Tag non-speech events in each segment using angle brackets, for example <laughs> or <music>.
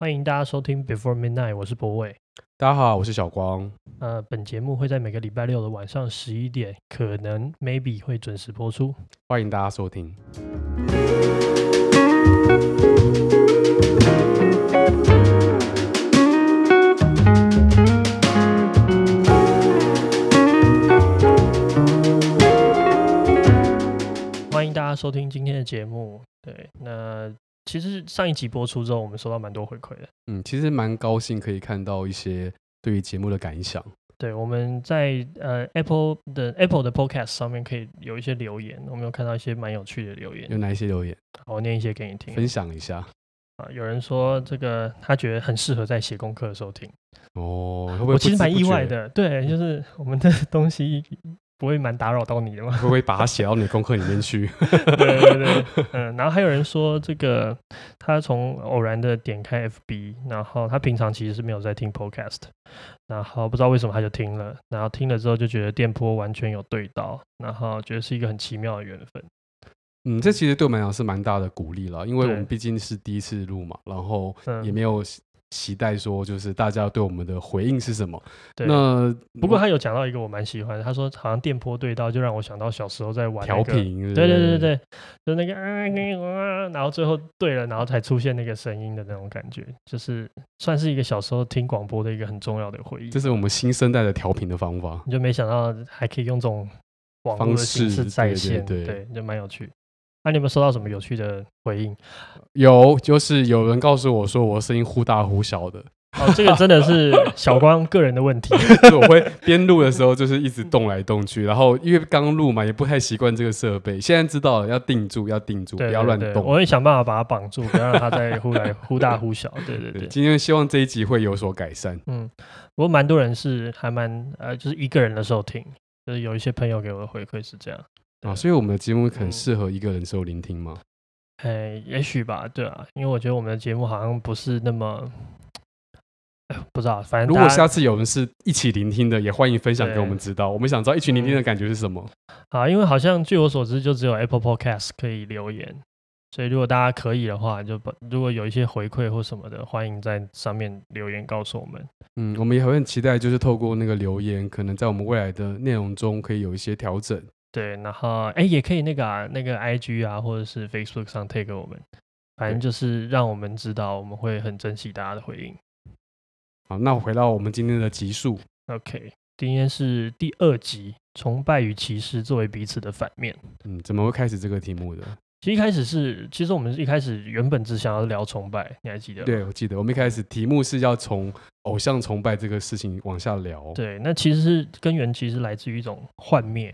欢迎大家收听 Before Midnight，我是博伟。大家好，我是小光。呃，本节目会在每个礼拜六的晚上十一点，可能 maybe 会准时播出。欢迎大家收听。欢迎大家收听今天的节目。对，那。其实上一集播出之后，我们收到蛮多回馈的。嗯，其实蛮高兴可以看到一些对于节目的感想。对，我们在呃 Apple 的 Apple 的 Podcast 上面可以有一些留言，我们有看到一些蛮有趣的留言。有哪一些留言？我念一些给你听，分享一下。啊，有人说这个他觉得很适合在写功课的时候听。哦，会不会不我其实蛮意外的。对，就是我们的 <laughs> 东西。不会蛮打扰到你的吗？会不会把它写到你功课里面去？<laughs> 对对对，嗯，然后还有人说这个他从偶然的点开 FB，然后他平常其实是没有在听 Podcast，然后不知道为什么他就听了，然后听了之后就觉得电波完全有对到，然后觉得是一个很奇妙的缘分。嗯，这其实对我们来讲是蛮大的鼓励了，因为我们毕竟是第一次录嘛，然后也没有。期待说，就是大家对我们的回应是什么？对，那不过他有讲到一个我蛮喜欢的，他说好像电波对到，就让我想到小时候在玩调频，对对对对，就那个啊啊，然后最后对了，然后才出现那个声音的那种感觉，就是算是一个小时候听广播的一个很重要的回忆。这是我们新生代的调频的方法，你就没想到还可以用这种网络的形式在线，对，对，就蛮有趣。那、啊、你有没有收到什么有趣的回应？有，就是有人告诉我说我声音忽大忽小的。哦，这个真的是 <laughs> 小光个人的问题。<laughs> 我会边录的时候就是一直动来动去，然后因为刚录嘛，也不太习惯这个设备。现在知道了，要定住，要定住，对对对，不要乱动。我会想办法把它绑住，不要让它再忽来忽大忽小。<laughs> 对对对，对，今天希望这一集会有所改善。嗯，不过蛮多人是还蛮呃，就是一个人的时候听，就是有一些朋友给我的回馈是这样。啊，所以我们的节目很适合一个人时候聆听吗？哎、也许吧，对啊，因为我觉得我们的节目好像不是那么，不知道，反正如果下次有人是一起聆听的，也欢迎分享给我们知道。我们想知道一起聆听的感觉是什么。啊、嗯，因为好像据我所知，就只有 Apple Podcast 可以留言，所以如果大家可以的话，就把如果有一些回馈或什么的，欢迎在上面留言告诉我们。嗯，我们也很期待，就是透过那个留言，可能在我们未来的内容中可以有一些调整。对，然后哎，也可以那个啊，那个 IG 啊，或者是 Facebook 上 tag 我们，反正就是让我们知道，我们会很珍惜大家的回应。好，那我回到我们今天的集数。OK，今天是第二集，崇拜与歧视作为彼此的反面。嗯，怎么会开始这个题目的？其实一开始是，其实我们一开始原本只想要聊崇拜，你还记得吗？对，我记得，我们一开始题目是要从偶像崇拜这个事情往下聊。对，那其实是根源，其实来自于一种幻灭。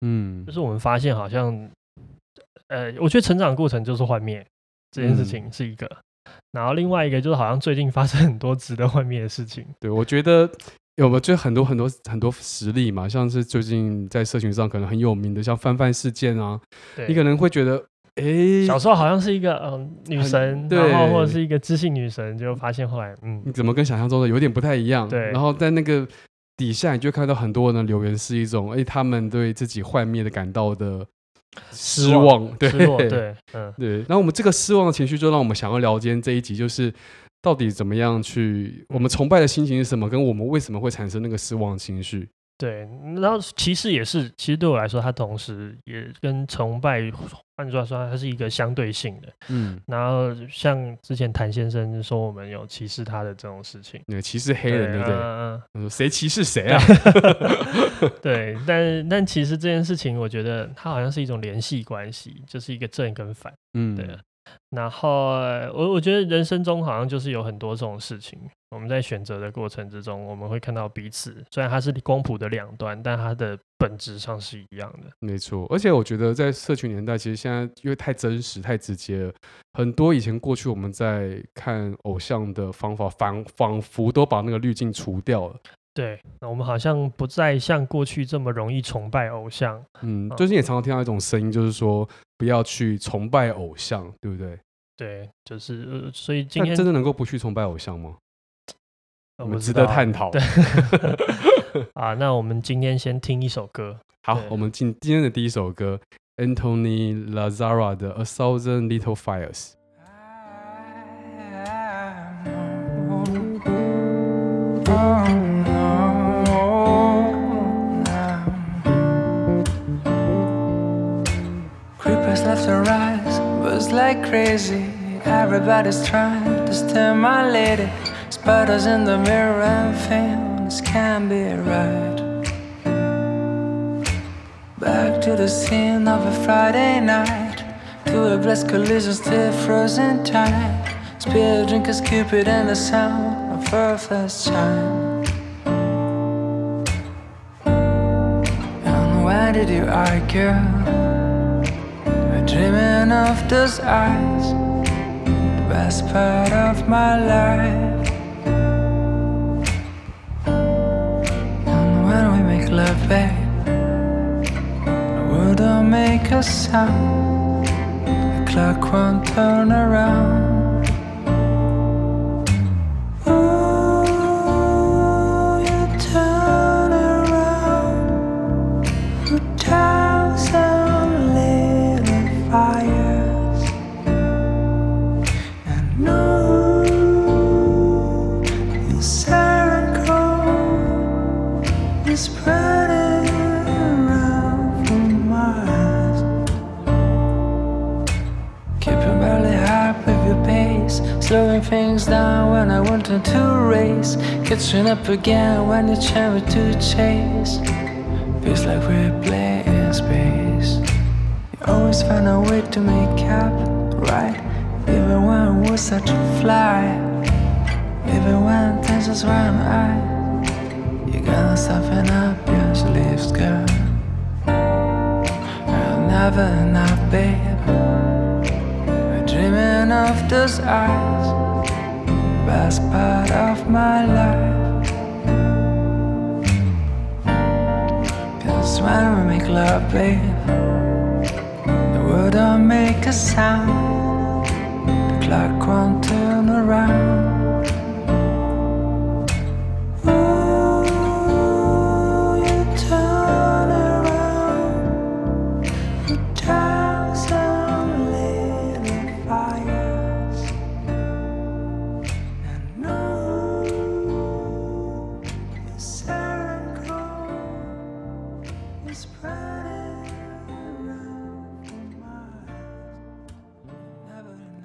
嗯，就是我们发现好像，呃，我觉得成长过程就是幻灭这件事情是一个，嗯、然后另外一个就是好像最近发生很多值得幻灭的事情。对，我觉得有没有就很多很多很多实例嘛，像是最近在社群上可能很有名的，像范范事件啊，你可能会觉得，哎、欸，小时候好像是一个嗯、呃、女神，对，然后或者是一个知性女神，就发现后来，嗯，你怎么跟想象中的有点不太一样？对，然后在那个。底下你就看到很多人的留言是一种，哎、欸，他们对自己幻灭的感到的失望，失望对，失落，对，<laughs> 嗯，对。然后我们这个失望的情绪，就让我们想要聊今天这一集，就是到底怎么样去，我们崇拜的心情是什么，跟我们为什么会产生那个失望情绪。对，然后歧视也是，其实对我来说，它同时也跟崇拜，换句话说，它是一个相对性的。嗯，然后像之前谭先生说我们有歧视他的这种事情，那个歧视黑人，对不对？嗯嗯，谁歧视谁啊？<laughs> 对，但但其实这件事情，我觉得它好像是一种联系关系，就是一个正跟反。嗯，对。然后我我觉得人生中好像就是有很多这种事情，我们在选择的过程之中，我们会看到彼此，虽然它是光谱的两端，但它的本质上是一样的。没错，而且我觉得在社群年代，其实现在因为太真实、太直接了，很多以前过去我们在看偶像的方法，仿仿佛都把那个滤镜除掉了。对，那我们好像不再像过去这么容易崇拜偶像。嗯，最近也常常听到一种声音，就是说不要去崇拜偶像，对不对？对，就是呃，所以今天真的能够不去崇拜偶像吗？我们值得探讨。对 <laughs> 啊，那我们今天先听一首歌。好，我们进今天的第一首歌，Anthony Lazzara 的《A Thousand Little Fires》。Left and right, buzz like crazy. Everybody's trying to steal my lady. Spiders in the mirror and things can't be right. Back to the scene of a Friday night. To a blessed collision, still frozen tight. Spill drinkers, Cupid, and the sound of her first chime. And why did you argue? Dreaming of those eyes, the best part of my life. And when we make love, babe, the world don't make a sound. The clock won't turn around. Slowing things down when I wanted to race, catching up again when you try to chase. Feels like we're playing space. You always find a way to make up, right? Even when we're such a fly, even when things just run high. You gotta soften up your sleeves, girl. You're never enough, babe. Of those eyes, best part of my life. Cause when we make love, babe, the world don't make a sound, the clock won't turn around.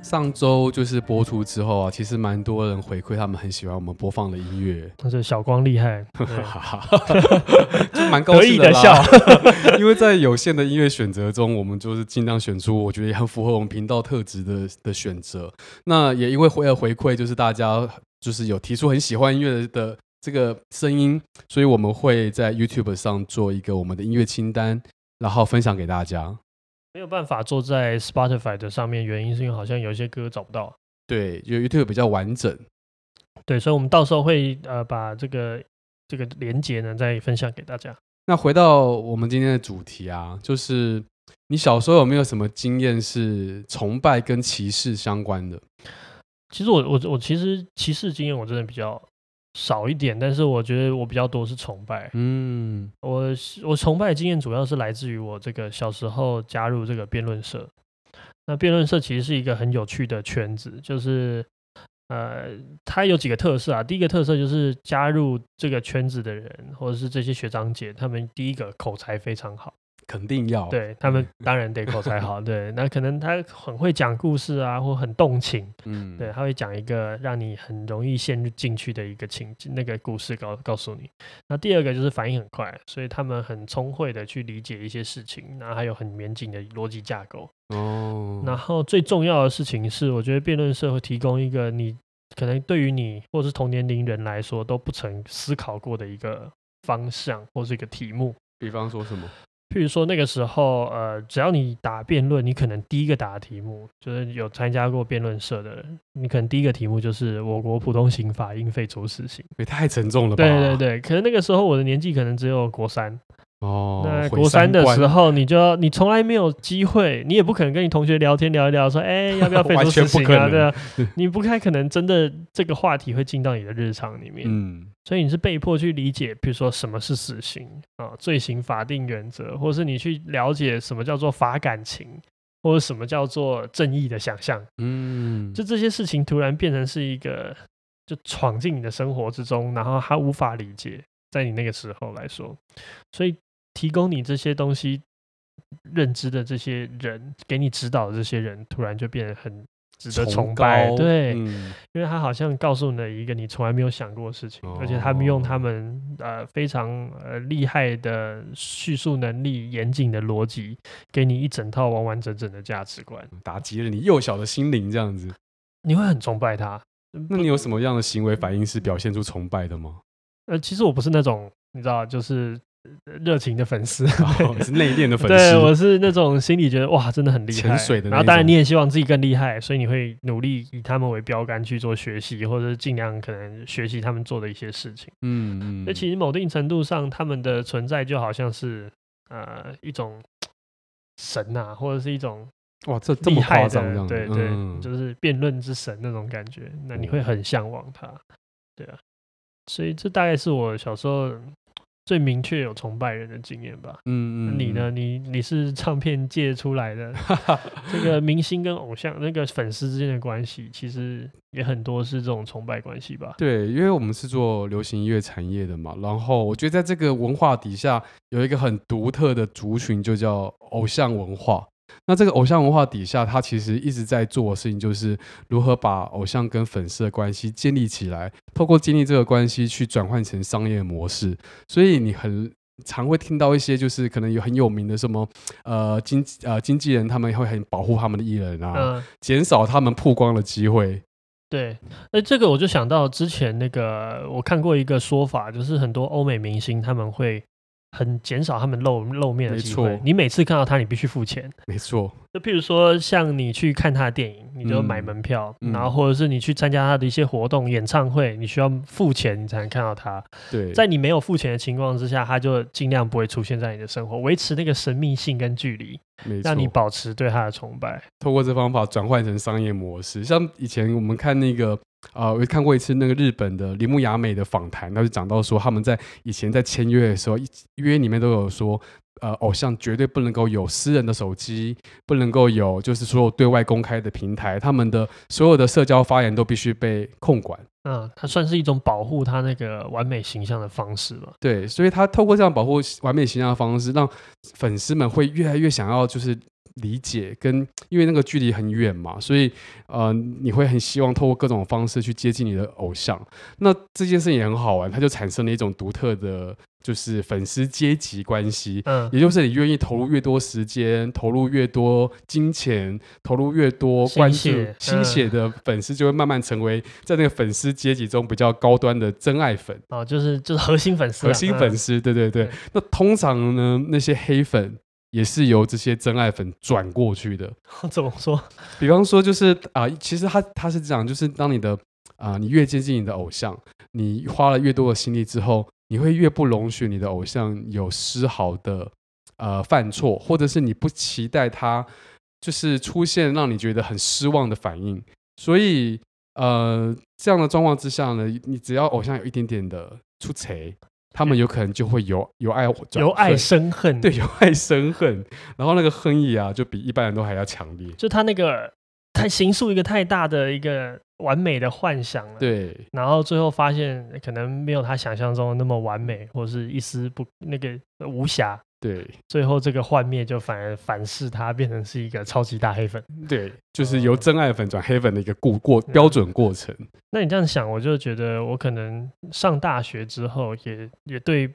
上周就是播出之后啊，其实蛮多人回馈，他们很喜欢我们播放的音乐，那是小光厉害，对 <laughs> 就蛮高兴啦笑。<laughs> 因为在有限的音乐选择中，我们就是尽量选出我觉得也很符合我们频道特质的的选择。那也因为回了回馈，就是大家就是有提出很喜欢音乐的这个声音，所以我们会在 YouTube 上做一个我们的音乐清单，然后分享给大家。没有办法坐在 Spotify 的上面，原因是因为好像有一些歌找不到。对，就 YouTube 比较完整。对，所以我们到时候会呃把这个这个连接呢再分享给大家。那回到我们今天的主题啊，就是你小时候有没有什么经验是崇拜跟歧视相关的？其实我我我其实歧视经验我真的比较少一点，但是我觉得我比较多是崇拜。嗯，我我崇拜的经验主要是来自于我这个小时候加入这个辩论社。那辩论社其实是一个很有趣的圈子，就是呃，它有几个特色啊。第一个特色就是加入这个圈子的人，或者是这些学长姐，他们第一个口才非常好。肯定要。对，他们当然得口才好，对，那可能他很会讲故事啊，或很动情，嗯，对，他会讲一个让你很容易陷入进去的一个情那个故事告告诉你。那第二个就是反应很快，所以他们很聪慧的去理解一些事情，然后还有很严谨的逻辑架构。哦，然后最重要的事情是，我觉得辩论社会提供一个你可能对于你或是同年龄人来说都不曾思考过的一个方向或是一个题目。比方说什么？譬如说那个时候，呃，只要你打辩论，你可能第一个打的题目就是有参加过辩论社的人，你可能第一个题目就是我国普通刑法应废除死刑。也太沉重了吧？对对对，可是那个时候我的年纪可能只有国三。哦，那国三的时候，你就要你从来没有机会，你也不可能跟你同学聊天聊一聊，说，哎，<laughs> 要不要废除死刑啊？对啊，你不太可能真的这个话题会进到你的日常里面。嗯，所以你是被迫去理解，比如说什么是死刑啊，罪行法定原则，或是你去了解什么叫做法感情，或者什么叫做正义的想象。嗯，就这些事情突然变成是一个。就闯进你的生活之中，然后他无法理解，在你那个时候来说，所以提供你这些东西认知的这些人，给你指导的这些人，突然就变得很。值得崇拜，崇对，嗯、因为他好像告诉你了一个你从来没有想过的事情，哦、而且他们用他们呃非常呃厉害的叙述能力、严谨的逻辑，给你一整套完完整整的价值观，打击了你幼小的心灵，这样子，你会很崇拜他。那你有什么样的行为反应是表现出崇拜的吗？呃，其实我不是那种，你知道，就是。热情的粉丝，哦、是内敛的粉丝。对，我是那种心里觉得哇，真的很厉害。潜水的。然后当然你也希望自己更厉害，所以你会努力以他们为标杆去做学习，或者是尽量可能学习他们做的一些事情。嗯嗯。那其实某定程度上，他们的存在就好像是呃一种神呐、啊，或者是一种哇，这这么夸张，对对，嗯、就是辩论之神那种感觉。那你会很向往他，对啊。所以这大概是我小时候。最明确有崇拜人的经验吧。嗯嗯，你呢？你你是唱片界出来的，<laughs> 这个明星跟偶像那个粉丝之间的关系，其实也很多是这种崇拜关系吧？对，因为我们是做流行音乐产业的嘛，然后我觉得在这个文化底下有一个很独特的族群，就叫偶像文化。那这个偶像文化底下，他其实一直在做的事情，就是如何把偶像跟粉丝的关系建立起来，透过建立这个关系去转换成商业模式。所以你很常会听到一些，就是可能有很有名的什么呃经呃经纪人，他们会很保护他们的艺人啊，减少他们曝光的机会。对，那这个我就想到之前那个我看过一个说法，就是很多欧美明星他们会。很减少他们露露面的机会。你每次看到他，你必须付钱。没错。就譬如说，像你去看他的电影，你就买门票，嗯、然后或者是你去参加他的一些活动、演唱会，你需要付钱，你才能看到他。对。在你没有付钱的情况之下，他就尽量不会出现在你的生活，维持那个神秘性跟距离，让你保持对他的崇拜。透过这方法转换成商业模式，像以前我们看那个。啊、我看过一次那个日本的铃木雅美的访谈，他就讲到说，他们在以前在签约的时候，约里面都有说，呃，偶像绝对不能够有私人的手机，不能够有就是所有对外公开的平台，他们的所有的社交发言都必须被控管。嗯，它算是一种保护他那个完美形象的方式嘛？对，所以他透过这样保护完美形象的方式，让粉丝们会越来越想要就是。理解跟因为那个距离很远嘛，所以呃你会很希望透过各种方式去接近你的偶像。那这件事情也很好玩，它就产生了一种独特的，就是粉丝阶级关系。嗯，也就是你愿意投入越多时间，投入越多金钱，投入越多关注心血，的粉丝，就会慢慢成为在那个粉丝阶级中比较高端的真爱粉。哦，就是就是核心粉丝，核心粉丝，对对对。对那通常呢，那些黑粉。也是由这些真爱粉转过去的。<laughs> 怎么说？比方说，就是啊、呃，其实他他是这样，就是当你的啊、呃，你越接近你的偶像，你花了越多的心力之后，你会越不容许你的偶像有丝毫的呃犯错，或者是你不期待他就是出现让你觉得很失望的反应。所以呃，这样的状况之下呢，你只要偶像有一点点的出错。他们有可能就会由由爱由爱生恨，对，由爱生恨，然后那个恨意啊，就比一般人都还要强烈。就他那个他形塑一个太大的一个完美的幻想了，对，然后最后发现可能没有他想象中的那么完美，或是一丝不那个无瑕。对，最后这个幻灭就反而反噬他，变成是一个超级大黑粉。对，就是由真爱粉转黑粉的一个过过标准过程。那你这样想，我就觉得我可能上大学之后也，也也对，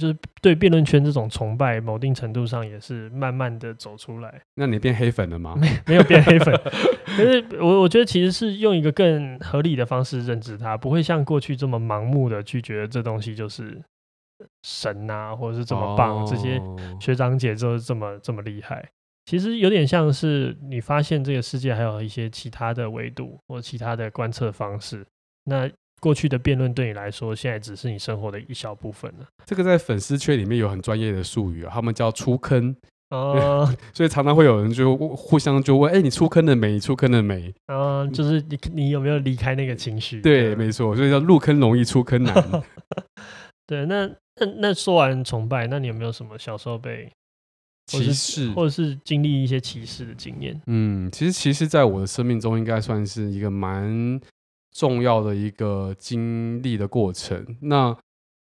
就是对辩论圈这种崇拜，某定程度上也是慢慢的走出来。那你变黑粉了吗？没没有变黑粉，<laughs> 可是我我觉得其实是用一个更合理的方式认知它，不会像过去这么盲目的去觉得这东西就是。神啊，或者是这么棒，哦、这些学长姐就是这么这么厉害。其实有点像是你发现这个世界还有一些其他的维度或其他的观测方式。那过去的辩论对你来说，现在只是你生活的一小部分了。这个在粉丝圈里面有很专业的术语啊，他们叫出坑哦。<laughs> 所以常常会有人就互相就问：哎、欸，你出坑了没？你出坑了没？嗯，就是你你有没有离开那个情绪？对，没错。所以叫入坑容易出坑难。<laughs> 对，那。那那说完崇拜，那你有没有什么小时候被歧视，或者是经历一些歧视的经验？嗯，其实歧视在我的生命中应该算是一个蛮重要的一个经历的过程。那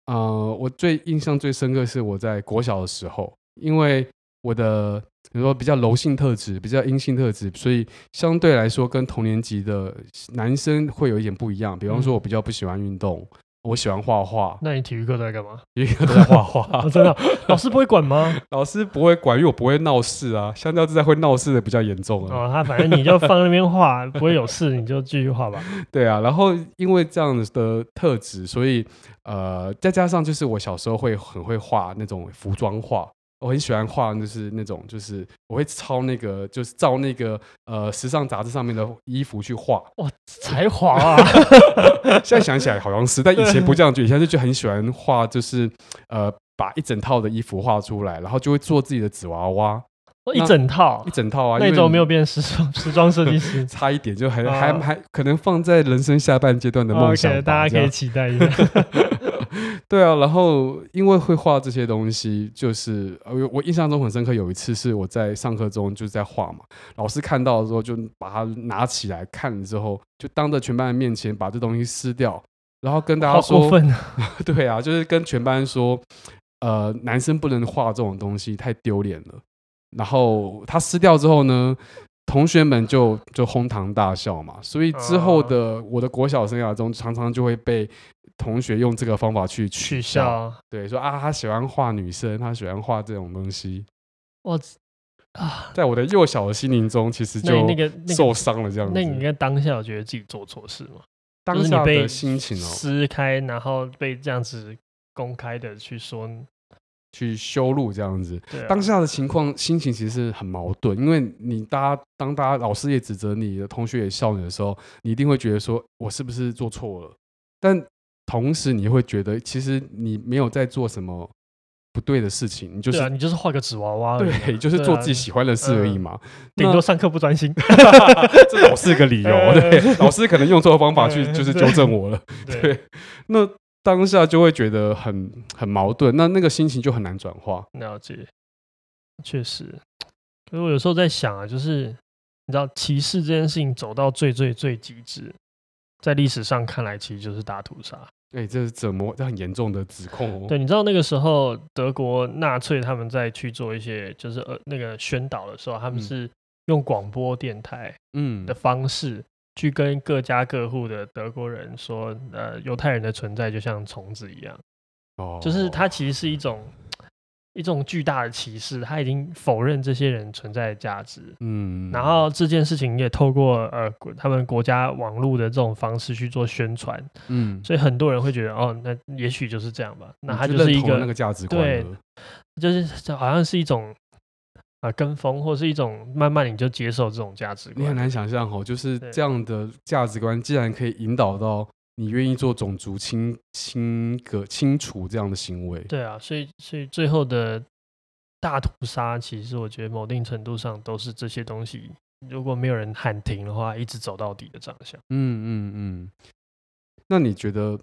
呃，我最印象最深刻是我在国小的时候，因为我的比如说比较柔性特质，比较阴性特质，所以相对来说跟同年级的男生会有一点不一样。比方说，我比较不喜欢运动。嗯我喜欢画画，那你体育课都在干嘛？体育课都在画画、<laughs> 哦，真的？老师不会管吗？<laughs> 老师不会管，因为我不会闹事啊。相较之下，会闹事的比较严重啊。哦，他反正你就放那边画，不会有事，你就继续画吧。<laughs> 对啊，然后因为这样的特质，所以呃，再加上就是我小时候会很会画那种服装画。我很喜欢画，就是那种，就是我会抄那个，就是照那个呃时尚杂志上面的衣服去画。哇，才华啊！<laughs> 现在想起来好像是，但以前不这样觉得，以前就就很喜欢画，就是呃把一整套的衣服画出来，然后就会做自己的纸娃娃。一整套，一整套啊！那种没有变时装时装设计师，<laughs> 差一点就还、哦、还还可能放在人生下半阶段的梦想、哦 okay，大家可以期待一下。<laughs> 对啊，然后因为会画这些东西，就是呃，我印象中很深刻。有一次是我在上课中就是在画嘛，老师看到的时候就把它拿起来看了之后，就当着全班的面前把这东西撕掉，然后跟大家说：“过分啊 <laughs> 对啊，就是跟全班说，呃，男生不能画这种东西，太丢脸了。”然后他撕掉之后呢，同学们就就哄堂大笑嘛。所以之后的我的国小生涯中，常常就会被同学用这个方法去取笑。对，说啊，他喜欢画女生，他喜欢画这种东西。我啊，在我的幼小的心灵中，其实就那个受伤了这样子。那你应该当下有觉得自己做错事吗？当下的心情哦，撕开，然后被这样子公开的去说。去修路这样子，啊、当下的情况心情其实是很矛盾，因为你大家当大家老师也指责你的同学也笑你的时候，你一定会觉得说我是不是做错了？但同时你会觉得其实你没有在做什么不对的事情，你就是、啊、你就是画个纸娃娃，对，就是做自己喜欢的事而已嘛。顶、多上课不专心，<laughs> 这老是个理由。<laughs> 对，老师可能用错方法去就是纠正我了。<laughs> 对，对那。当下就会觉得很很矛盾，那那个心情就很难转化。了解，确实。可是我有时候在想啊，就是你知道歧视这件事情走到最最最极致，在历史上看来，其实就是大屠杀。哎、欸，这是怎么？这很严重的指控哦。对，你知道那个时候德国纳粹他们在去做一些就是呃那个宣导的时候，他们是用广播电台嗯的方式。嗯去跟各家各户的德国人说，呃，犹太人的存在就像虫子一样，哦，就是它其实是一种一种巨大的歧视，他已经否认这些人存在的价值，嗯，然后这件事情也透过呃他们国家网络的这种方式去做宣传，嗯，所以很多人会觉得，哦，那也许就是这样吧，那他就是一个那个价值观，对，就是好像是一种。啊，跟风或是一种慢慢你就接受这种价值观，你很难想象哦，就是这样的价值观，既然可以引导到你愿意做种族清清个清除这样的行为。对啊，所以所以最后的大屠杀，其实我觉得某定程度上都是这些东西，如果没有人喊停的话，一直走到底的长相。嗯嗯嗯。那你觉得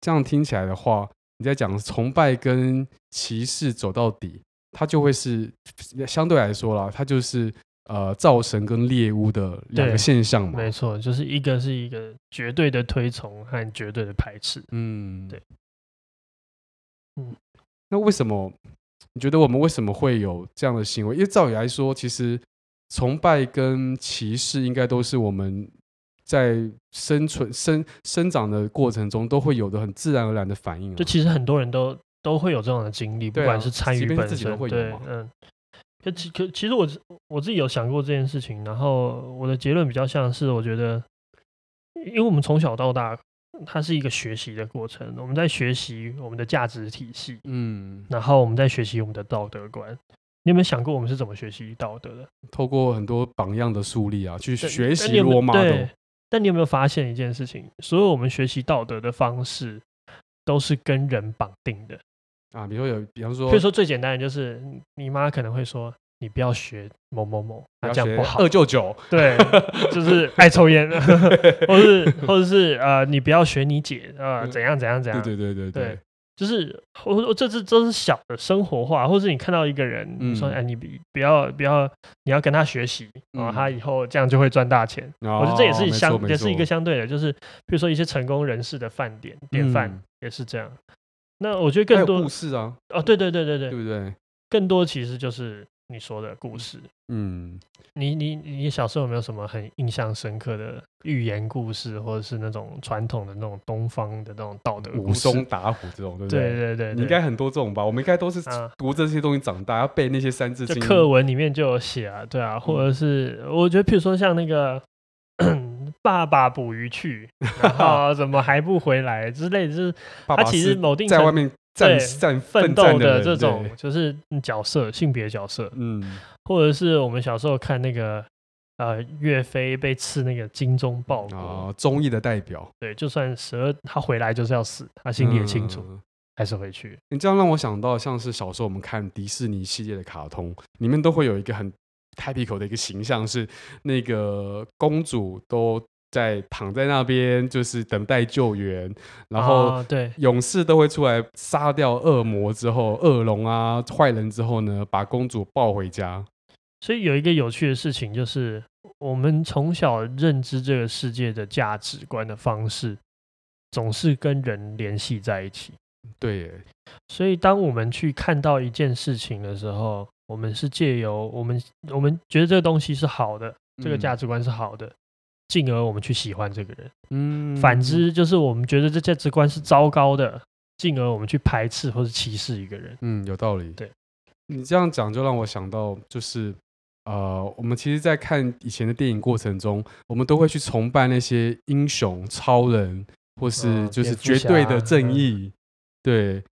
这样听起来的话，你在讲崇拜跟歧视走到底？它就会是相对来说啦，它就是呃造神跟猎巫的两个现象嘛。没错，就是一个是一个绝对的推崇和绝对的排斥。嗯，对。嗯，那为什么你觉得我们为什么会有这样的行为？因为照理来说，其实崇拜跟歧视应该都是我们在生存生生长的过程中都会有的很自然而然的反应。就其实很多人都。都会有这样的经历，不管是参与本身，对，嗯，可其可其实我我自己有想过这件事情，然后我的结论比较像是，我觉得，因为我们从小到大，它是一个学习的过程，我们在学习我们的价值体系，嗯，然后我们在学习我们的道德观。你有没有想过我们是怎么学习道德的？透过很多榜样的树立啊，去学习罗马的。对，但你有没有发现一件事情？所有我们学习道德的方式，都是跟人绑定的。啊，比如说有，比方说，比如说最简单的就是，你妈可能会说，你不要学某某某，他这样不好。二舅舅，对，<laughs> 就是爱抽烟，<laughs> 或是或者是呃，你不要学你姐，呃，怎样怎样怎样。对对对对对，对。就是我我这这都是小的生活化，或是你看到一个人，你说哎，你不要不要，你要跟他学习，然后他以后这样就会赚大钱。我觉得这也是相也是一个相对的，就是比如说一些成功人士的范点典范也是这样。那我觉得更多故事啊，哦，对对对对对，对不对？更多其实就是。你说的故事，嗯，你你你小时候有没有什么很印象深刻的寓言故事，或者是那种传统的那种东方的那种道德故事？武松打虎这种，对不对？对对对，你应该很多这种吧？我们应该都是读这些东西长大，啊、要背那些三字经。课文里面就有写啊，对啊，或者是、嗯、我觉得，譬如说像那个爸爸捕鱼去，<laughs> 然后怎么还不回来之类的，就是他其实某定在外面。对，奋奋斗的这种就是角色，性别角色，嗯，或者是我们小时候看那个呃岳飞被刺那个精忠报国啊，忠义的代表，对，就算十二他回来就是要死，他心里也清楚，嗯、还是回去。你这样让我想到，像是小时候我们看迪士尼系列的卡通，里面都会有一个很 typical 的一个形象，是那个公主都。在躺在那边，就是等待救援，然后对勇士都会出来杀掉恶魔之后，恶龙啊坏人之后呢，把公主抱回家。所以有一个有趣的事情，就是我们从小认知这个世界的价值观的方式，总是跟人联系在一起。对，所以当我们去看到一件事情的时候，我们是借由我们我们觉得这个东西是好的，这个价值观是好的。嗯进而我们去喜欢这个人，嗯，反之就是我们觉得这价值观是糟糕的，进而我们去排斥或者歧视一个人，嗯，有道理。对，你这样讲就让我想到，就是呃，我们其实，在看以前的电影过程中，我们都会去崇拜那些英雄、超人，或是就是绝对的正义，嗯、对。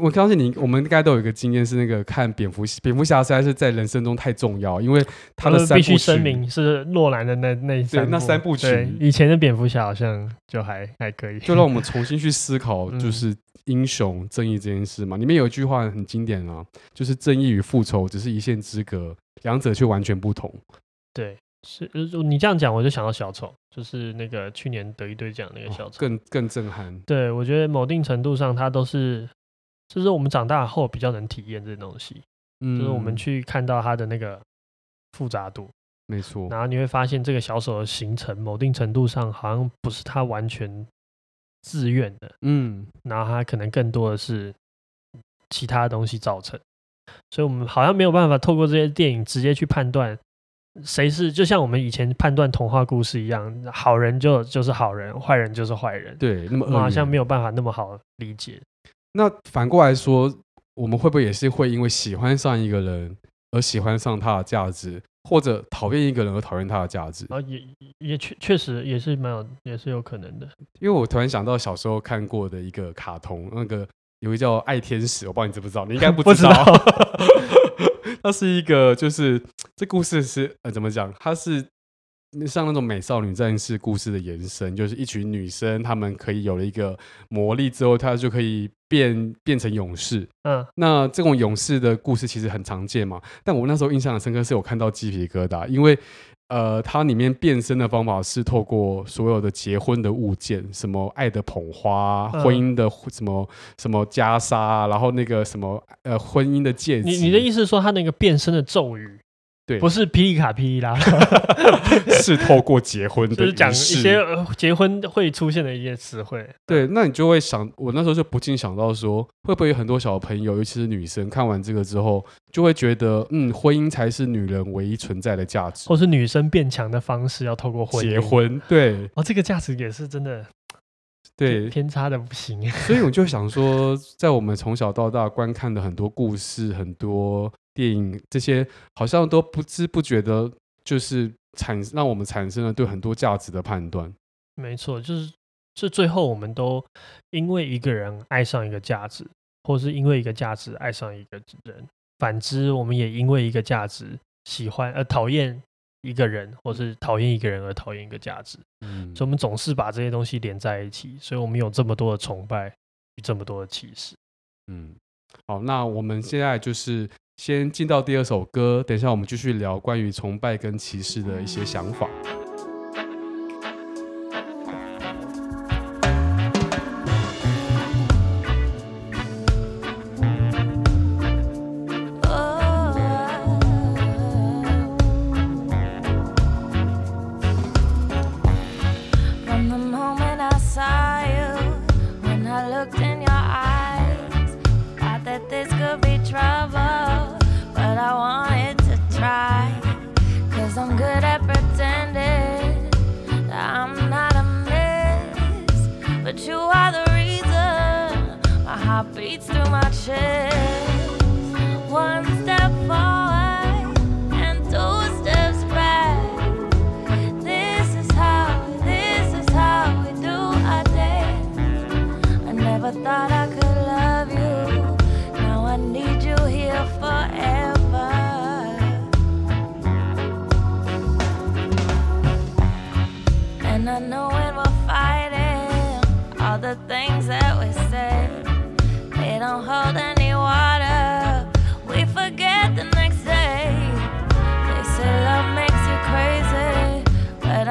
我相信你，我们应该都有一个经验，是那个看蝙蝠蝙蝠侠实在是在人生中太重要，因为他的三部曲必须声明是诺兰的那那三部那三部曲。以前的蝙蝠侠好像就还还可以，就让我们重新去思考，<laughs> 就是英雄正义这件事嘛。里面有一句话很经典啊，就是正义与复仇只是一线之隔，两者却完全不同。对，是你这样讲，我就想到小丑，就是那个去年得一堆奖那个小丑，哦、更更震撼。对，我觉得某定程度上，他都是。就是我们长大后比较能体验这东西，嗯，就是我们去看到它的那个复杂度，没错。然后你会发现，这个小手的形成，某定程度上好像不是他完全自愿的，嗯，然后他可能更多的是其他东西造成。所以我们好像没有办法透过这些电影直接去判断谁是，就像我们以前判断童话故事一样，好人就就是好人，坏人就是坏人，对，那么好像没有办法那么好理解。那反过来说，我们会不会也是会因为喜欢上一个人而喜欢上他的价值，或者讨厌一个人而讨厌他的价值？啊，也也确确实也是蛮有，也是有可能的。因为我突然想到小时候看过的一个卡通，那个有一个叫《爱天使》，我不知道你知不知道？你应该不知道。<laughs> 它是一个，就是这故事是呃怎么讲？它是。像那种美少女战士故事的延伸，就是一群女生，她们可以有了一个魔力之后，她就可以变变成勇士。嗯，那这种勇士的故事其实很常见嘛。但我那时候印象很深刻，是我看到鸡皮疙瘩，因为呃，它里面变身的方法是透过所有的结婚的物件，什么爱的捧花、婚姻的什么什么袈裟，然后那个什么呃婚姻的戒指。你你的意思是说，他那个变身的咒语？对，不是霹雳卡霹雳拉，<laughs> 是透过结婚的，就是讲一些结婚会出现的一些词汇。对，那你就会想，我那时候就不禁想到说，会不会有很多小朋友，尤其是女生，看完这个之后，就会觉得，嗯，婚姻才是女人唯一存在的价值，或是女生变强的方式要透过婚姻结婚。对，哦，这个价值也是真的，对，偏差的不行。<laughs> 所以我就想说，在我们从小到大观看的很多故事，很多。电影这些好像都不知不觉的，就是产让我们产生了对很多价值的判断。没错，就是这最后我们都因为一个人爱上一个价值，或是因为一个价值爱上一个人。反之，我们也因为一个价值喜欢而讨厌一个人，或是讨厌一个人而讨厌一个价值。嗯，所以我们总是把这些东西连在一起，所以我们有这么多的崇拜与这么多的歧视。嗯，好，那我们现在就是。先进到第二首歌，等一下我们继续聊关于崇拜跟歧视的一些想法。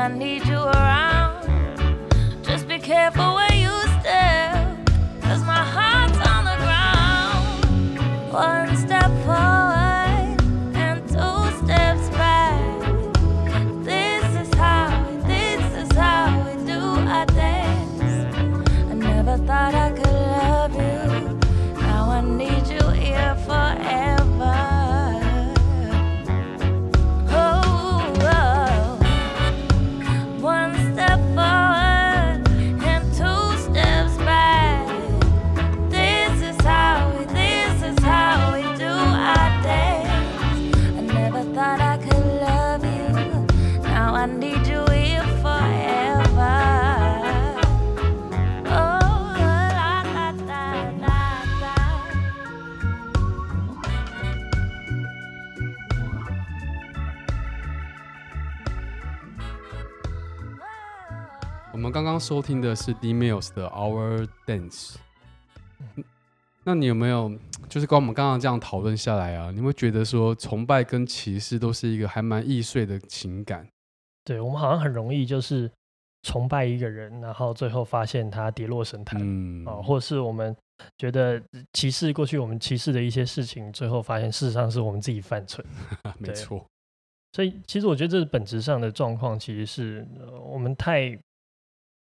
I need you around. 收听的是 D-Mills 的 Our Dance。嗯那你有没有就是跟我们刚刚这样讨论下来啊？你会觉得说崇拜跟歧视都是一个还蛮易碎的情感？对，我们好像很容易就是崇拜一个人，然后最后发现他跌落神坛，嗯啊，或者是我们觉得歧视过去我们歧视的一些事情，最后发现事实上是我们自己犯 <laughs> 错。没错。所以其实我觉得这是本质上的状况，其实是、呃、我们太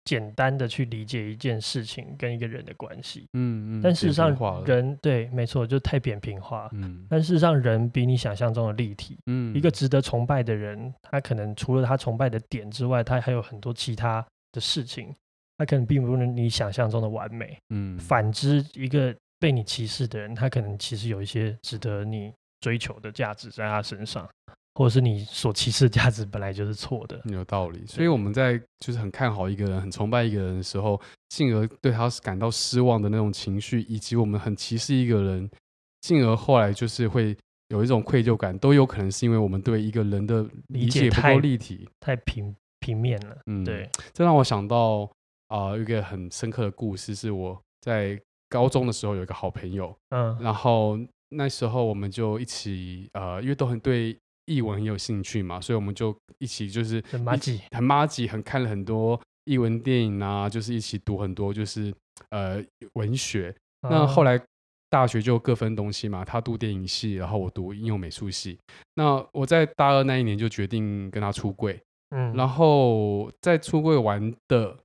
简单的去理解一件事情跟一个人的关系。嗯嗯。但事实上人对，没错，就太扁平化。嗯但事实上，人比你想象中的立体。嗯，一个值得崇拜的人，他可能除了他崇拜的点之外，他还有很多其他的事情，他可能并不是你想象中的完美。嗯，反之，一个被你歧视的人，他可能其实有一些值得你追求的价值在他身上，或者是你所歧视的价值本来就是错的。有道理。所以我们在就是很看好一个人、很崇拜一个人的时候，进而对他感到失望的那种情绪，以及我们很歧视一个人，进而后来就是会有一种愧疚感，都有可能是因为我们对一个人的理解不够立体，太平平面了。嗯，对，这让我想到啊、呃，一个很深刻的故事，是我在高中的时候有一个好朋友，嗯，然后那时候我们就一起呃，因为都很对译文很有兴趣嘛，所以我们就一起就是很麻吉，很麻吉，很看了很多译文电影啊，就是一起读很多就是呃文学。那后来大学就各分东西嘛，他读电影系，然后我读应用美术系。那我在大二那一年就决定跟他出柜，嗯，然后在出柜完的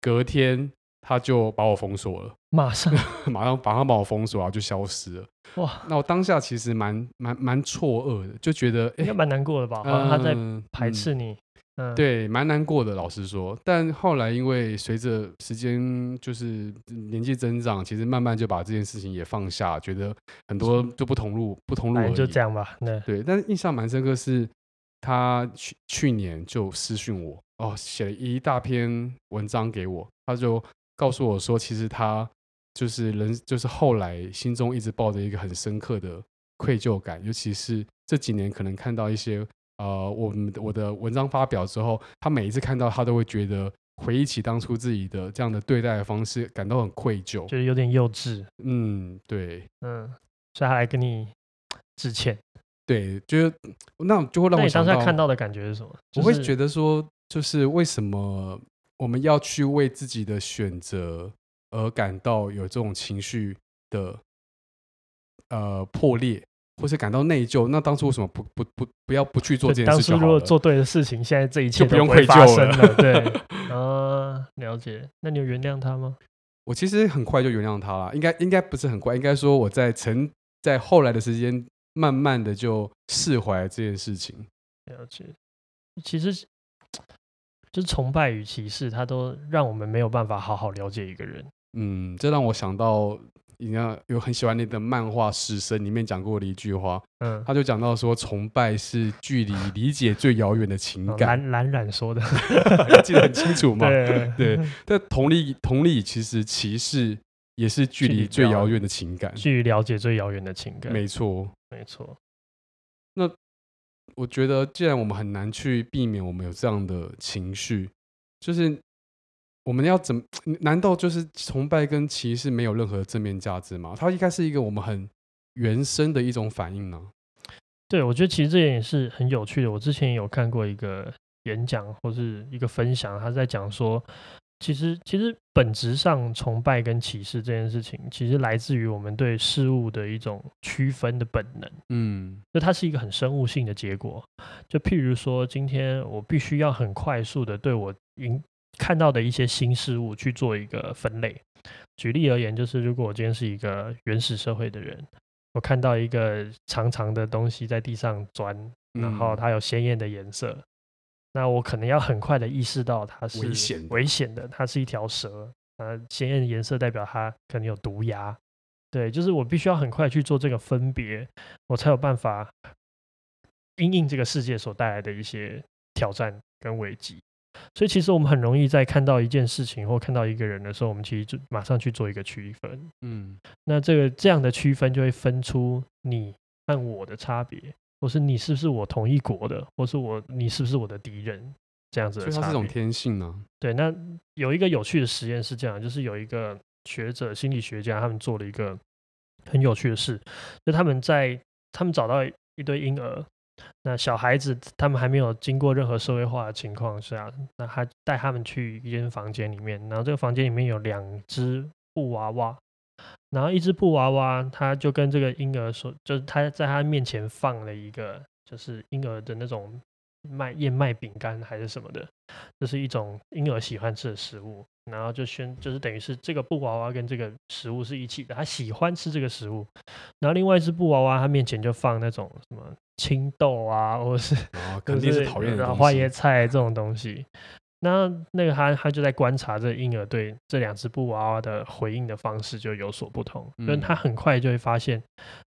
隔天，他就把我封锁了，马上 <laughs> 马上马上把我封锁，然后就消失了。哇，那我当下其实蛮蛮蛮错愕的，就觉得哎，应该蛮难过的吧？好像他在嗯排斥你，嗯嗯，对，蛮难过的，老实说。但后来因为随着时间就是年纪增长，其实慢慢就把这件事情也放下，觉得很多就不同路，不同路而已。就这样吧。对，对，但是印象蛮深刻是，他去去年就私讯我，哦，写了一大篇文章给我，他就告诉我说，其实他就是人，就是后来心中一直抱着一个很深刻的愧疚感，尤其是这几年可能看到一些呃，我们我的文章发表之后，他每一次看到他都会觉得回忆起当初自己的这样的对待的方式，感到很愧疚，就是有点幼稚。嗯，对，嗯，所以他来跟你致歉。对，就是那就会让我想到你当下看到的感觉是什么？我会觉得说，就是为什么我们要去为自己的选择而感到有这种情绪的呃破裂，或是感到内疚？那当初为什么不不不不要不去做这件事情？当初如果做对的事情，现在这一切就不用会愧疚了。了。对，<laughs> 啊，了解。那你有原谅他吗？我其实很快就原谅他了，应该应该不是很快，应该说我在成在后来的时间，慢慢的就释怀这件事情。了解，其实就是崇拜与歧视，它都让我们没有办法好好了解一个人。嗯，这让我想到，你看有很喜欢你的漫画《死神》里面讲过的一句话，嗯，他就讲到说，崇拜是距离理解最遥远的情感。蓝蓝染说的，<laughs> 记得很清楚 <laughs> 嘛？对对。但同理，同理，其实歧视也是距离最遥远的情感，距离了解最遥远的情感。没错，没错。那我觉得，既然我们很难去避免我们有这样的情绪，就是。我们要怎么？难道就是崇拜跟歧视没有任何正面价值吗？它应该是一个我们很原生的一种反应呢。对，我觉得其实这点也是很有趣的。我之前有看过一个演讲或是一个分享，他在讲说，其实其实本质上崇拜跟歧视这件事情，其实来自于我们对事物的一种区分的本能。嗯，就它是一个很生物性的结果。就譬如说，今天我必须要很快速的对我赢。看到的一些新事物去做一个分类。举例而言，就是如果我今天是一个原始社会的人，我看到一个长长的东西在地上钻，然后它有鲜艳的颜色，嗯、那我可能要很快的意识到它是危险危险的，它是一条蛇。呃，鲜艳的颜色代表它可能有毒牙。对，就是我必须要很快去做这个分别，我才有办法因应这个世界所带来的一些挑战跟危机。所以，其实我们很容易在看到一件事情或看到一个人的时候，我们其实就马上去做一个区分。嗯，那这个这样的区分就会分出你和我的差别，或是你是不是我同一国的，或是我你是不是我的敌人，这样子的。所以它是种天性呢？对。那有一个有趣的实验是这样，就是有一个学者心理学家，他们做了一个很有趣的事，就他们在他们找到一堆婴儿。那小孩子他们还没有经过任何社会化的情况下，那他带他们去一间房间里面，然后这个房间里面有两只布娃娃，然后一只布娃娃，他就跟这个婴儿说，就是他在他面前放了一个，就是婴儿的那种麦燕麦饼干还是什么的，这是一种婴儿喜欢吃的食物。然后就宣，就是等于是这个布娃娃跟这个食物是一起的，他喜欢吃这个食物。然后另外一只布娃娃，他面前就放那种什么青豆啊，或者是、哦、肯定是讨厌的花椰菜这种东西。那那个他他就在观察这个婴儿对这两只布娃娃的回应的方式就有所不同，因为他很快就会发现，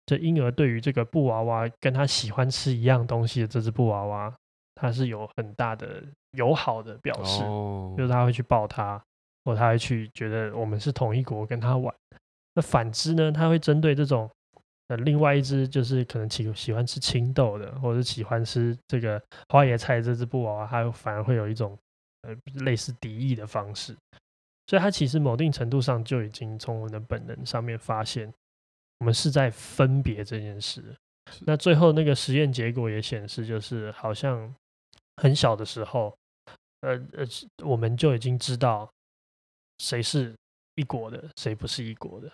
这婴儿对于这个布娃娃跟他喜欢吃一样东西的这只布娃娃，他是有很大的友好的表示，哦、就是他会去抱他。或他会去觉得我们是同一国，跟他玩。那反之呢？他会针对这种呃，另外一只就是可能喜喜欢吃青豆的，或者是喜欢吃这个花椰菜这只布娃娃，他反而会有一种呃类似敌意的方式。所以，他其实某定程度上就已经从我们的本能上面发现，我们是在分别这件事。那最后那个实验结果也显示，就是好像很小的时候，呃呃，我们就已经知道。谁是一国的，谁不是一国的？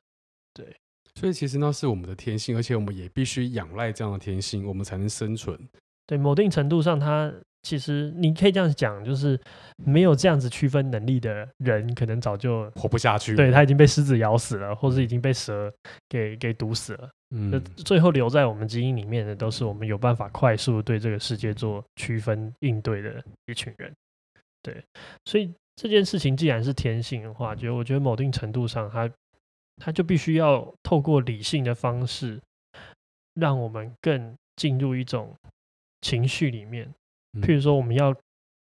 对，所以其实那是我们的天性，而且我们也必须仰赖这样的天性，我们才能生存。对，某定程度上，他其实你可以这样讲，就是没有这样子区分能力的人，可能早就活不下去。对，他已经被狮子咬死了，或者已经被蛇给给毒死了。嗯，最后留在我们基因里面的，都是我们有办法快速对这个世界做区分应对的一群人。对，所以。这件事情既然是天性的话，就我觉得某定程度上它，它它就必须要透过理性的方式，让我们更进入一种情绪里面。譬如说，我们要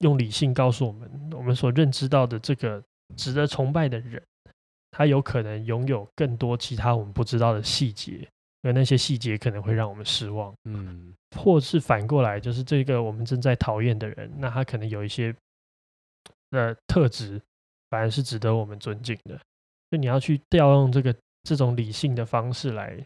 用理性告诉我们，我们所认知到的这个值得崇拜的人，他有可能拥有更多其他我们不知道的细节，而那些细节可能会让我们失望。嗯，或是反过来，就是这个我们正在讨厌的人，那他可能有一些。的特质反而是值得我们尊敬的，所以你要去调用这个这种理性的方式来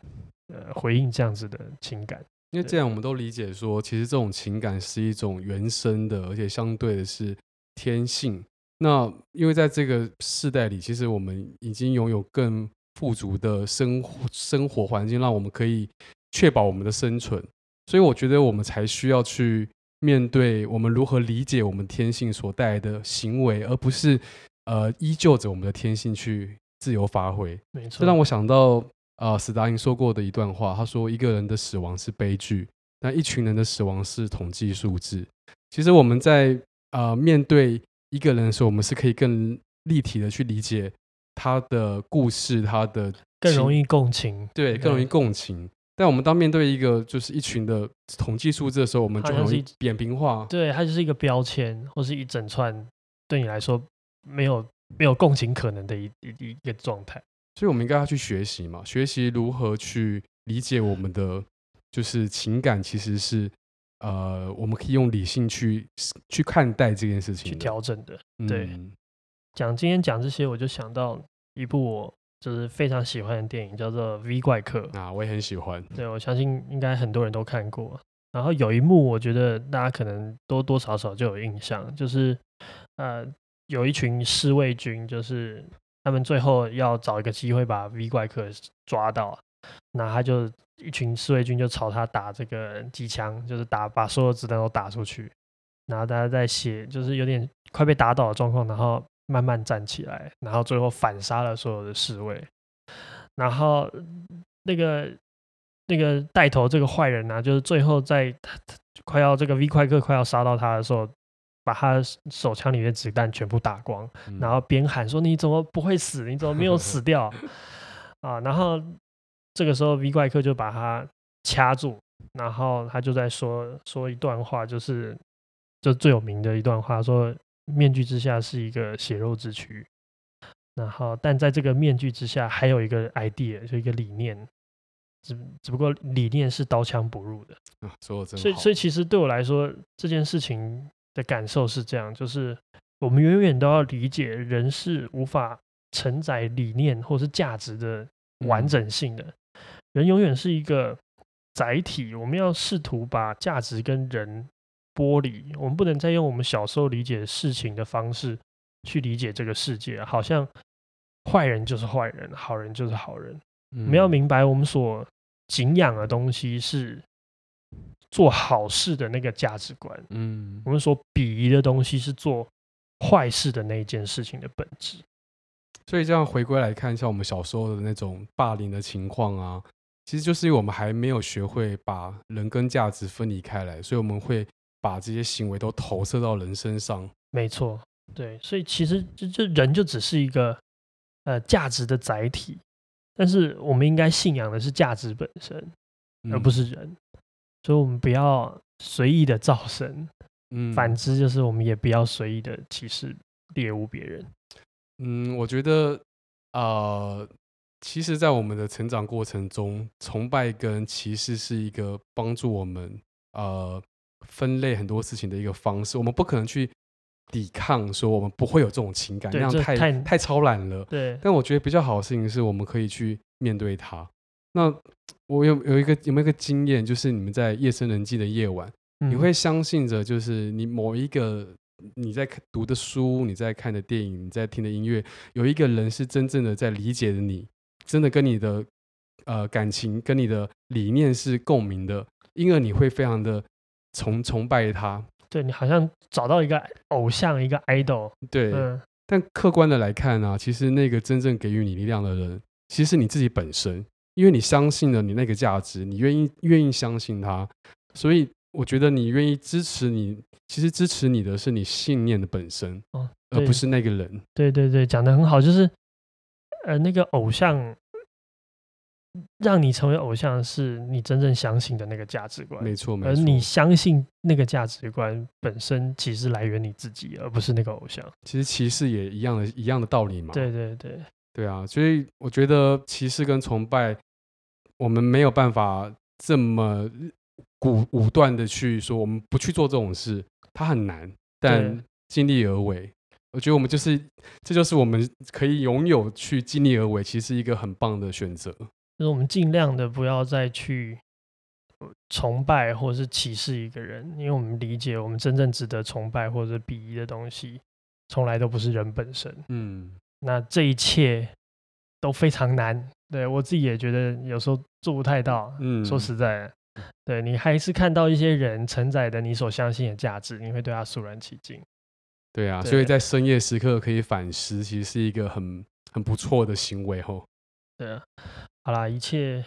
呃回应这样子的情感，因为这样我们都理解说，其实这种情感是一种原生的，而且相对的是天性。那因为在这个世代里，其实我们已经拥有更富足的生活生活环境，让我们可以确保我们的生存，所以我觉得我们才需要去。面对我们如何理解我们天性所带来的行为，而不是呃依旧着我们的天性去自由发挥。没错，这让我想到呃史达林说过的一段话，他说一个人的死亡是悲剧，但一群人的死亡是统计数字。其实我们在呃面对一个人的时候，我们是可以更立体的去理解他的故事，他的更容易共情，对，更容易共情。但我们当面对一个就是一群的统计数字的时候，我们就容易扁平化。对，它就是一个标签，或是一整串对你来说没有没有共情可能的一一一个状态。所以，我们应该要去学习嘛，学习如何去理解我们的就是情感，其实是呃，我们可以用理性去去看待这件事情，去调整的。对，嗯、讲今天讲这些，我就想到一部我。就是非常喜欢的电影，叫做《V 怪客》啊，我也很喜欢。对，我相信应该很多人都看过。然后有一幕，我觉得大家可能多多少少就有印象，就是呃，有一群侍卫军，就是他们最后要找一个机会把 V 怪客抓到，那他就一群侍卫军就朝他打这个机枪，就是打把所有子弹都打出去，然后大家在写，就是有点快被打倒的状况，然后。慢慢站起来，然后最后反杀了所有的侍卫。然后那个那个带头这个坏人呢、啊，就是最后在快要这个 V 怪客快要杀到他的时候，把他手枪里面的子弹全部打光，嗯、然后边喊说：“你怎么不会死？你怎么没有死掉？” <laughs> 啊，然后这个时候 V 怪客就把他掐住，然后他就在说说一段话，就是就最有名的一段话说。面具之下是一个血肉之躯，然后但在这个面具之下还有一个 idea，就一个理念，只只不过理念是刀枪不入的。啊，说得真好。所以所以其实对我来说，这件事情的感受是这样，就是我们永远都要理解，人是无法承载理念或是价值的完整性的，嗯、人永远是一个载体，我们要试图把价值跟人。剥离，我们不能再用我们小时候理解事情的方式去理解这个世界，好像坏人就是坏人，好人就是好人。嗯、我们要明白，我们所敬仰的东西是做好事的那个价值观。嗯，我们所鄙夷的东西是做坏事的那一件事情的本质。所以，这样回归来看，一下我们小时候的那种霸凌的情况啊，其实就是因为我们还没有学会把人跟价值分离开来，所以我们会。把这些行为都投射到人身上，没错，对，所以其实就就人就只是一个呃价值的载体，但是我们应该信仰的是价值本身，而不是人，嗯、所以我们不要随意的造神，嗯，反之就是我们也不要随意的歧视猎物别人，嗯，我觉得呃，其实，在我们的成长过程中，崇拜跟歧视是一个帮助我们呃。分类很多事情的一个方式，我们不可能去抵抗，说我们不会有这种情感，对那样太太，太超然了。对，但我觉得比较好的事情是，我们可以去面对它。那我有有一个有没有一个经验，就是你们在夜深人静的夜晚，嗯、你会相信着，就是你某一个你在读的书、你在看的电影、你在听的音乐，有一个人是真正的在理解的你，真的跟你的呃感情、跟你的理念是共鸣的，因而你会非常的。崇崇拜他，对，你好像找到一个偶像，一个 idol。对，嗯、但客观的来看呢、啊，其实那个真正给予你力量的人，其实是你自己本身，因为你相信了你那个价值，你愿意愿意相信他，所以我觉得你愿意支持你，其实支持你的是你信念的本身，哦、而不是那个人。对对对，讲的很好，就是呃，那个偶像。让你成为偶像，是你真正相信的那个价值观。没错，没错。而你相信那个价值观本身，其实来源你自己，而不是那个偶像。其实歧视也一样的，一样的道理嘛。对对对，对啊。所以我觉得歧视跟崇拜，我们没有办法这么武武断的去说，我们不去做这种事，它很难，但尽力而为。我觉得我们就是，这就是我们可以拥有去尽力而为，其实是一个很棒的选择。就是我们尽量的不要再去崇拜或者是歧视一个人，因为我们理解，我们真正值得崇拜或者鄙夷的东西，从来都不是人本身。嗯，那这一切都非常难。对，我自己也觉得有时候做不太到。嗯，说实在，对，你还是看到一些人承载的你所相信的价值，你会对他肃然起敬。对啊，对，所以在深夜时刻可以反思，其实是一个很很不错的行为吼。对啊，好啦，一切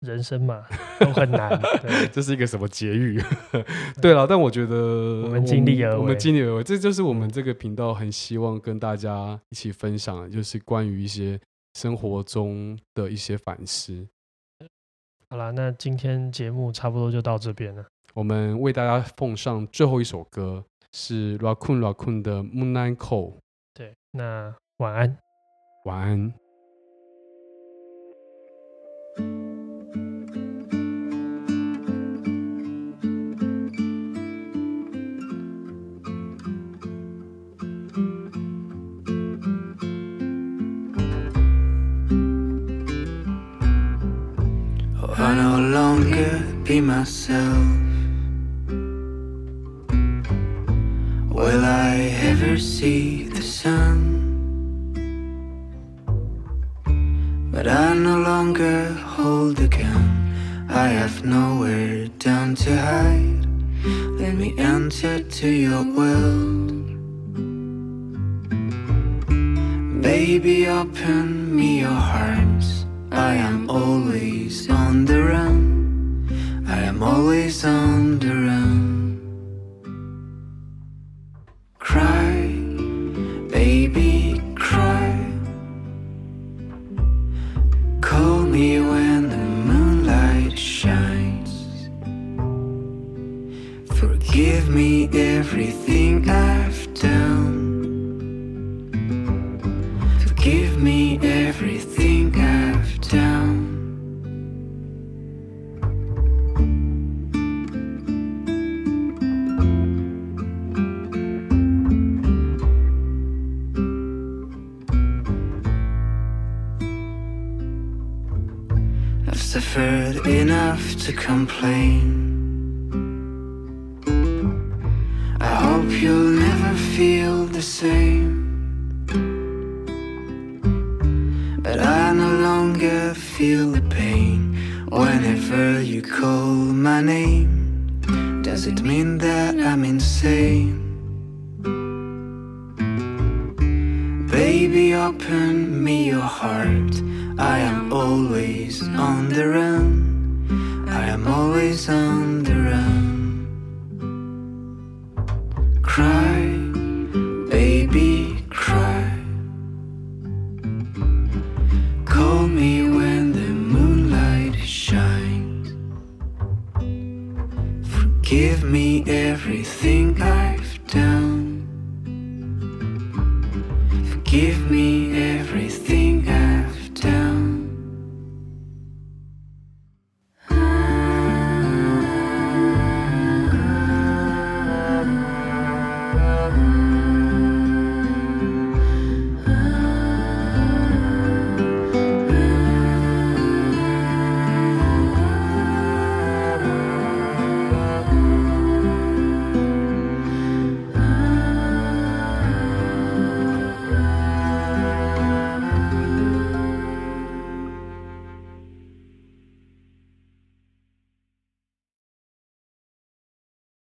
人生嘛都很难，对 <laughs> 这是一个什么结语？<laughs> 对了，但我觉得我们尽力而为，我们尽力而为，这就是我们这个频道很希望跟大家一起分享的，就是关于一些生活中的一些反思。好啦，那今天节目差不多就到这边了。我们为大家奉上最后一首歌，是 Raccoon Raccoon 的 Moonlight Call。对，那晚安，晚安。Be myself. Will I ever see the sun? But I no longer hold the gun. I have nowhere down to hide. Let me enter to your world. Baby, open me your heart. I am always on the run. I am always on the run. Longer feel the pain whenever you call my name. Does it mean that I'm insane? Baby, open me your heart. I am always on the run. I am always on the run.